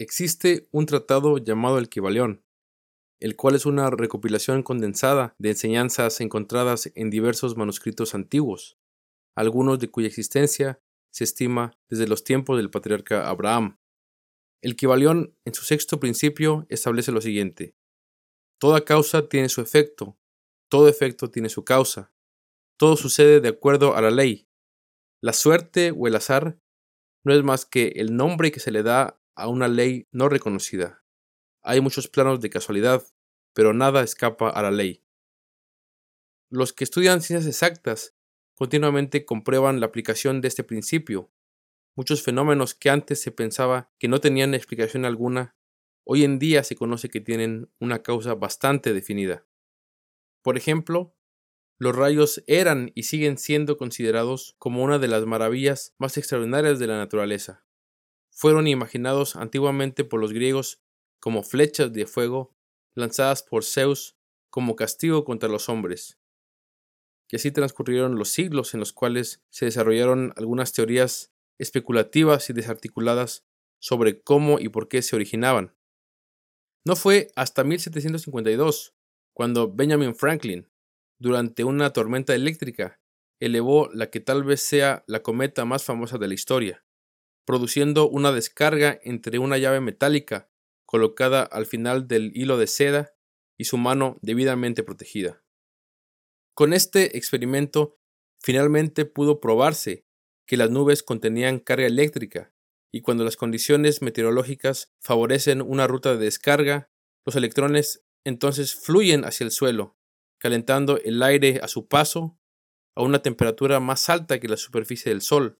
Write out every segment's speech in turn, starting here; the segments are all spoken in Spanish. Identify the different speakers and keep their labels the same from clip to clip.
Speaker 1: Existe un tratado llamado el Kibalión, el cual es una recopilación condensada de enseñanzas encontradas en diversos manuscritos antiguos, algunos de cuya existencia se estima desde los tiempos del patriarca Abraham. El Kibalión, en su sexto principio, establece lo siguiente. Toda causa tiene su efecto, todo efecto tiene su causa, todo sucede de acuerdo a la ley. La suerte o el azar no es más que el nombre que se le da a una ley no reconocida. Hay muchos planos de casualidad, pero nada escapa a la ley. Los que estudian ciencias exactas continuamente comprueban la aplicación de este principio. Muchos fenómenos que antes se pensaba que no tenían explicación alguna, hoy en día se conoce que tienen una causa bastante definida. Por ejemplo, los rayos eran y siguen siendo considerados como una de las maravillas más extraordinarias de la naturaleza fueron imaginados antiguamente por los griegos como flechas de fuego lanzadas por Zeus como castigo contra los hombres. Y así transcurrieron los siglos en los cuales se desarrollaron algunas teorías especulativas y desarticuladas sobre cómo y por qué se originaban. No fue hasta 1752 cuando Benjamin Franklin, durante una tormenta eléctrica, elevó la que tal vez sea la cometa más famosa de la historia produciendo una descarga entre una llave metálica colocada al final del hilo de seda y su mano debidamente protegida. Con este experimento finalmente pudo probarse que las nubes contenían carga eléctrica y cuando las condiciones meteorológicas favorecen una ruta de descarga, los electrones entonces fluyen hacia el suelo, calentando el aire a su paso a una temperatura más alta que la superficie del Sol,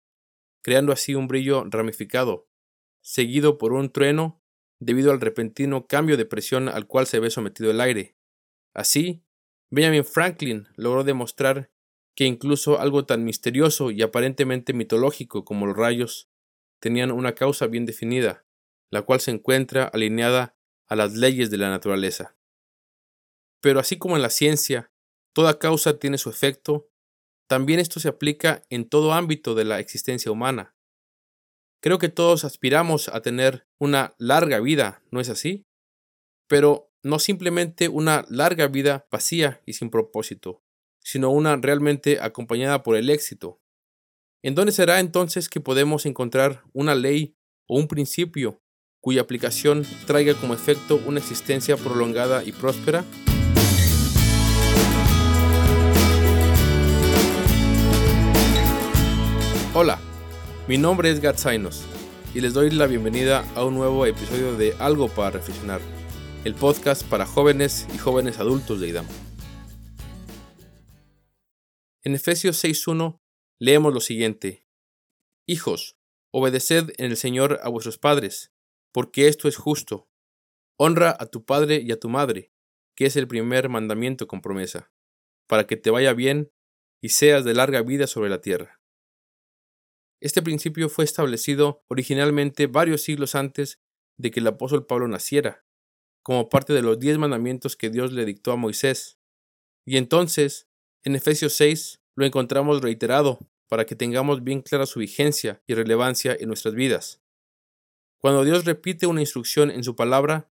Speaker 1: creando así un brillo ramificado, seguido por un trueno debido al repentino cambio de presión al cual se ve sometido el aire. Así, Benjamin Franklin logró demostrar que incluso algo tan misterioso y aparentemente mitológico como los rayos tenían una causa bien definida, la cual se encuentra alineada a las leyes de la naturaleza. Pero así como en la ciencia, toda causa tiene su efecto, también esto se aplica en todo ámbito de la existencia humana. Creo que todos aspiramos a tener una larga vida, ¿no es así? Pero no simplemente una larga vida vacía y sin propósito, sino una realmente acompañada por el éxito. ¿En dónde será entonces que podemos encontrar una ley o un principio cuya aplicación traiga como efecto una existencia prolongada y próspera? Mi nombre es Gatzainos y les doy la bienvenida a un nuevo episodio de Algo para Reflexionar, el podcast para jóvenes y jóvenes adultos de IDAM. En Efesios 6.1 leemos lo siguiente: Hijos, obedeced en el Señor a vuestros padres, porque esto es justo. Honra a tu padre y a tu madre, que es el primer mandamiento con promesa, para que te vaya bien y seas de larga vida sobre la tierra. Este principio fue establecido originalmente varios siglos antes de que el apóstol Pablo naciera, como parte de los diez mandamientos que Dios le dictó a Moisés. Y entonces, en Efesios 6, lo encontramos reiterado para que tengamos bien clara su vigencia y relevancia en nuestras vidas. Cuando Dios repite una instrucción en su palabra,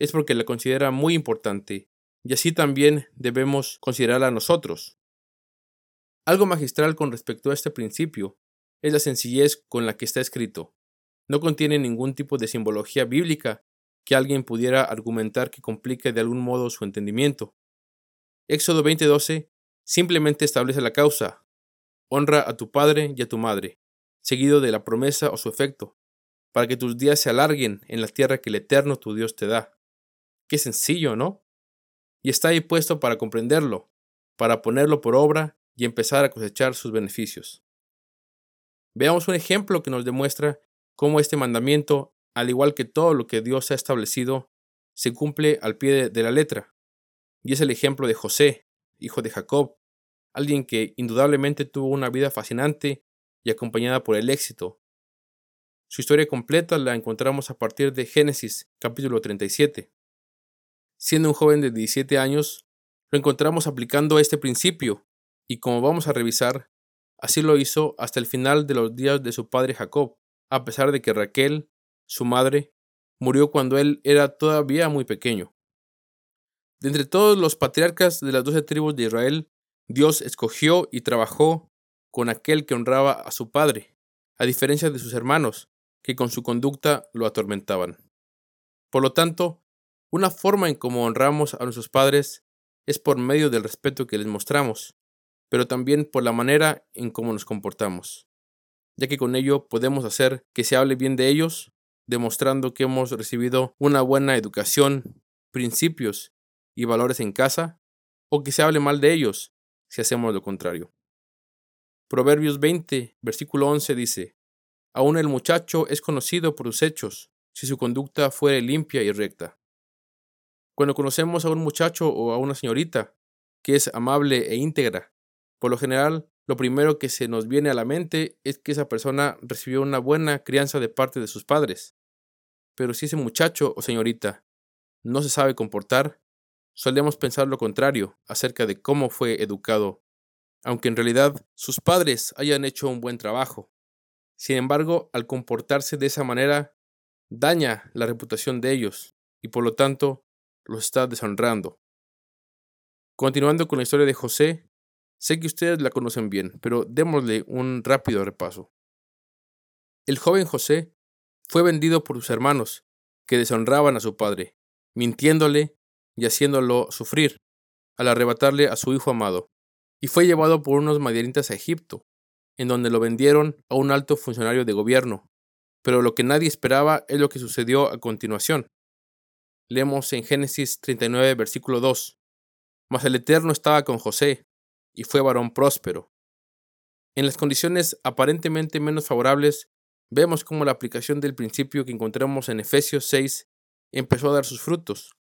Speaker 1: es porque la considera muy importante, y así también debemos considerarla nosotros. Algo magistral con respecto a este principio es la sencillez con la que está escrito. No contiene ningún tipo de simbología bíblica que alguien pudiera argumentar que complique de algún modo su entendimiento. Éxodo 20:12 simplemente establece la causa. Honra a tu padre y a tu madre, seguido de la promesa o su efecto, para que tus días se alarguen en la tierra que el Eterno tu Dios te da. Qué sencillo, ¿no? Y está ahí puesto para comprenderlo, para ponerlo por obra y empezar a cosechar sus beneficios. Veamos un ejemplo que nos demuestra cómo este mandamiento, al igual que todo lo que Dios ha establecido, se cumple al pie de, la letra. Y es el ejemplo de José, hijo de Jacob, alguien que indudablemente tuvo una vida fascinante y acompañada por el éxito. Su historia completa la encontramos a partir de Génesis capítulo 37. Siendo un joven de 17 años, lo encontramos aplicando este principio, y como vamos a revisar, Así lo hizo hasta el final de los días de su padre Jacob, a pesar de que Raquel, su madre, murió cuando él era todavía muy pequeño. De entre todos los patriarcas de las doce tribus de Israel, Dios escogió y trabajó con aquel que honraba a su padre, a diferencia de sus hermanos, que con su conducta lo atormentaban. Por lo tanto, una forma en cómo honramos a nuestros padres es por medio del respeto que les mostramos, pero también por la manera en cómo nos comportamos, ya que con ello podemos hacer que se hable bien de ellos, demostrando que hemos recibido una buena educación, principios y valores en casa, o que se hable mal de ellos si hacemos lo contrario. Proverbios 20, versículo 11 dice, Aún el muchacho es conocido por sus hechos, si su conducta fuere limpia y recta. Cuando conocemos a un muchacho o a una señorita que es amable e íntegra, por lo general, lo primero que se nos viene a la mente es que esa persona recibió una buena crianza de parte de sus padres. Pero si ese muchacho o señorita no se sabe comportar, solemos pensar lo contrario acerca de cómo fue educado, aunque en realidad sus padres hayan hecho un buen trabajo. Sin embargo, al comportarse de esa manera, daña la reputación de ellos y por lo tanto los está deshonrando. Continuando con la historia de José, sé que ustedes la conocen bien, pero démosle un rápido repaso. El joven José fue vendido por sus hermanos, que deshonraban a su padre, mintiéndole y haciéndolo sufrir, al arrebatarle a su hijo amado, y fue llevado por unos madianitas a Egipto, en donde lo vendieron a un alto funcionario de gobierno. Pero lo que nadie esperaba es lo que sucedió a continuación. Leemos en Génesis 39, versículo 2. Mas el Eterno estaba con José, y fue varón próspero. En las condiciones aparentemente menos favorables, vemos cómo la aplicación del principio que encontramos en Efesios 6 empezó a dar sus frutos.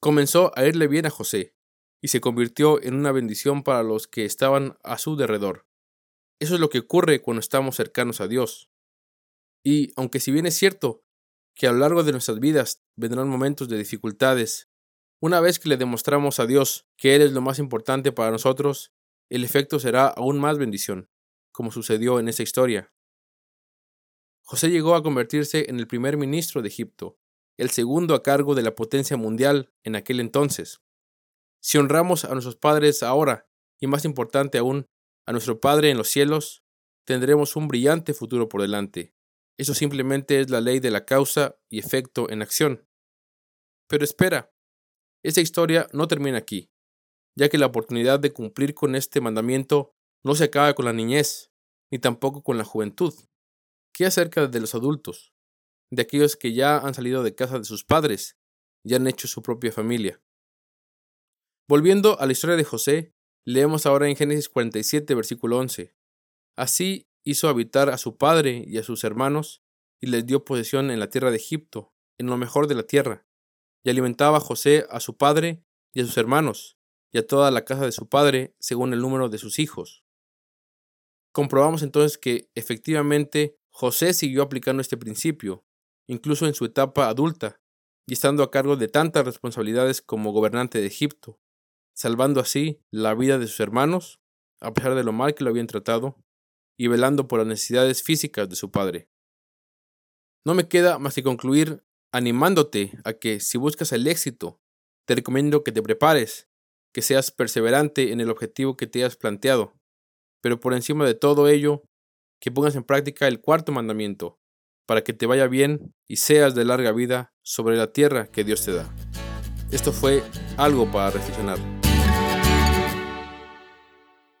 Speaker 1: Comenzó a irle bien a José, y se convirtió en una bendición para los que estaban a su derredor. Eso es lo que ocurre cuando estamos cercanos a Dios. Y aunque si bien es cierto que a lo largo de nuestras vidas vendrán momentos de dificultades, una vez que le demostramos a Dios que Él es lo más importante para nosotros, el efecto será aún más bendición, como sucedió en esa historia. José llegó a convertirse en el primer ministro de Egipto, el segundo a cargo de la potencia mundial en aquel entonces. Si honramos a nuestros padres ahora, y más importante aún, a nuestro Padre en los cielos, tendremos un brillante futuro por delante. Eso simplemente es la ley de la causa y efecto en acción. Pero espera, esta historia no termina aquí, ya que la oportunidad de cumplir con este mandamiento no se acaba con la niñez, ni tampoco con la juventud. ¿Qué acerca de los adultos? de aquellos que ya han salido de casa de sus padres y han hecho su propia familia. Volviendo a la historia de José, leemos ahora en Génesis 47, versículo 11. Así hizo habitar a su padre y a sus hermanos, y les dio posesión en la tierra de Egipto, en lo mejor de la tierra, y alimentaba a José a su padre y a sus hermanos, y a toda la casa de su padre, según el número de sus hijos. Comprobamos entonces que efectivamente José siguió aplicando este principio, incluso en su etapa adulta, y estando a cargo de tantas responsabilidades como gobernante de Egipto, salvando así la vida de sus hermanos, a pesar de lo mal que lo habían tratado, y velando por las necesidades físicas de su padre. No me queda más que concluir animándote a que si buscas el éxito, te recomiendo que te prepares, que seas perseverante en el objetivo que te has planteado, pero por encima de todo ello, que pongas en práctica el cuarto mandamiento, para que te vaya bien y seas de larga vida sobre la tierra que Dios te da. Esto fue algo para reflexionar.